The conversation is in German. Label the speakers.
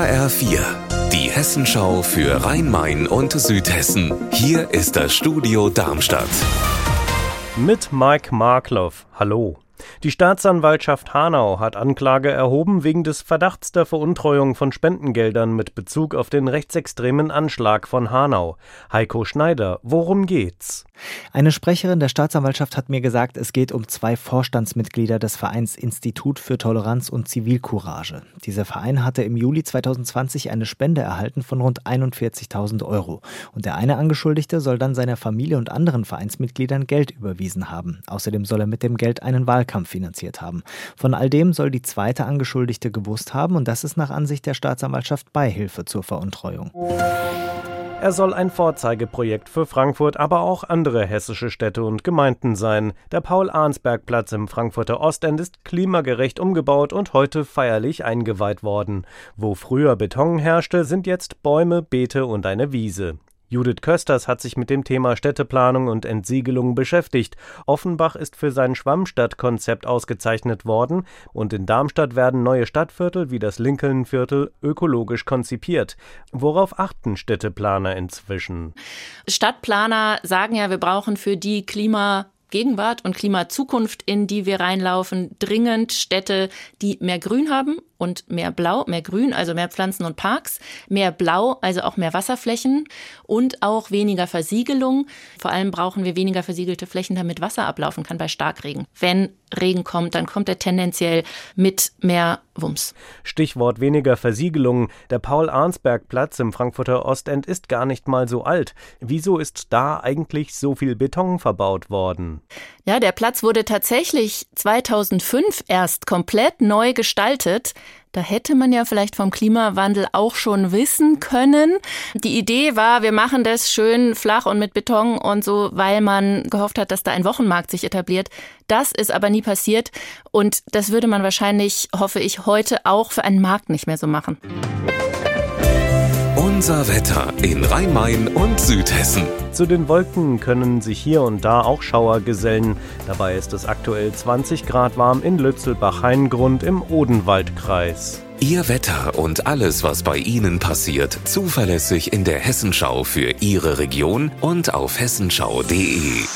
Speaker 1: HR4, die Hessenschau für Rhein-Main und Südhessen. Hier ist das Studio Darmstadt.
Speaker 2: Mit Mike Markloff. Hallo. Die Staatsanwaltschaft Hanau hat Anklage erhoben wegen des Verdachts der Veruntreuung von Spendengeldern mit Bezug auf den rechtsextremen Anschlag von Hanau. Heiko Schneider, worum geht's?
Speaker 3: Eine Sprecherin der Staatsanwaltschaft hat mir gesagt, es geht um zwei Vorstandsmitglieder des Vereins Institut für Toleranz und Zivilcourage. Dieser Verein hatte im Juli 2020 eine Spende erhalten von rund 41.000 Euro. Und der eine Angeschuldigte soll dann seiner Familie und anderen Vereinsmitgliedern Geld überwiesen haben. Außerdem soll er mit dem Geld einen Wahlkampf finanziert haben. Von all dem soll die zweite Angeschuldigte gewusst haben und das ist nach Ansicht der Staatsanwaltschaft Beihilfe zur Veruntreuung.
Speaker 2: Er soll ein Vorzeigeprojekt für Frankfurt, aber auch andere hessische Städte und Gemeinden sein. Der Paul-Arnsberg-Platz im Frankfurter Ostend ist klimagerecht umgebaut und heute feierlich eingeweiht worden. Wo früher Beton herrschte, sind jetzt Bäume, Beete und eine Wiese. Judith Kösters hat sich mit dem Thema Städteplanung und Entsiegelung beschäftigt. Offenbach ist für sein Schwammstadtkonzept ausgezeichnet worden und in Darmstadt werden neue Stadtviertel wie das Lincolnviertel ökologisch konzipiert. Worauf achten Städteplaner inzwischen?
Speaker 4: Stadtplaner sagen ja, wir brauchen für die Klima Gegenwart und Klimazukunft, in die wir reinlaufen, dringend Städte, die mehr Grün haben und mehr Blau, mehr Grün, also mehr Pflanzen und Parks, mehr Blau, also auch mehr Wasserflächen und auch weniger Versiegelung. Vor allem brauchen wir weniger versiegelte Flächen, damit Wasser ablaufen kann bei Starkregen. Wenn Regen kommt, dann kommt er tendenziell mit mehr Wumms.
Speaker 2: Stichwort weniger Versiegelung. Der Paul-Arnsberg-Platz im Frankfurter Ostend ist gar nicht mal so alt. Wieso ist da eigentlich so viel Beton verbaut worden?
Speaker 4: Ja, der Platz wurde tatsächlich 2005 erst komplett neu gestaltet. Da hätte man ja vielleicht vom Klimawandel auch schon wissen können. Die Idee war, wir machen das schön flach und mit Beton und so, weil man gehofft hat, dass da ein Wochenmarkt sich etabliert. Das ist aber nie passiert und das würde man wahrscheinlich, hoffe ich, heute auch für einen Markt nicht mehr so machen.
Speaker 1: Unser Wetter in Rhein-Main und Südhessen.
Speaker 2: Zu den Wolken können sich hier und da auch Schauer gesellen. Dabei ist es aktuell 20 Grad warm in Lützelbach-Heingrund im Odenwaldkreis.
Speaker 1: Ihr Wetter und alles, was bei Ihnen passiert, zuverlässig in der Hessenschau für Ihre Region und auf hessenschau.de.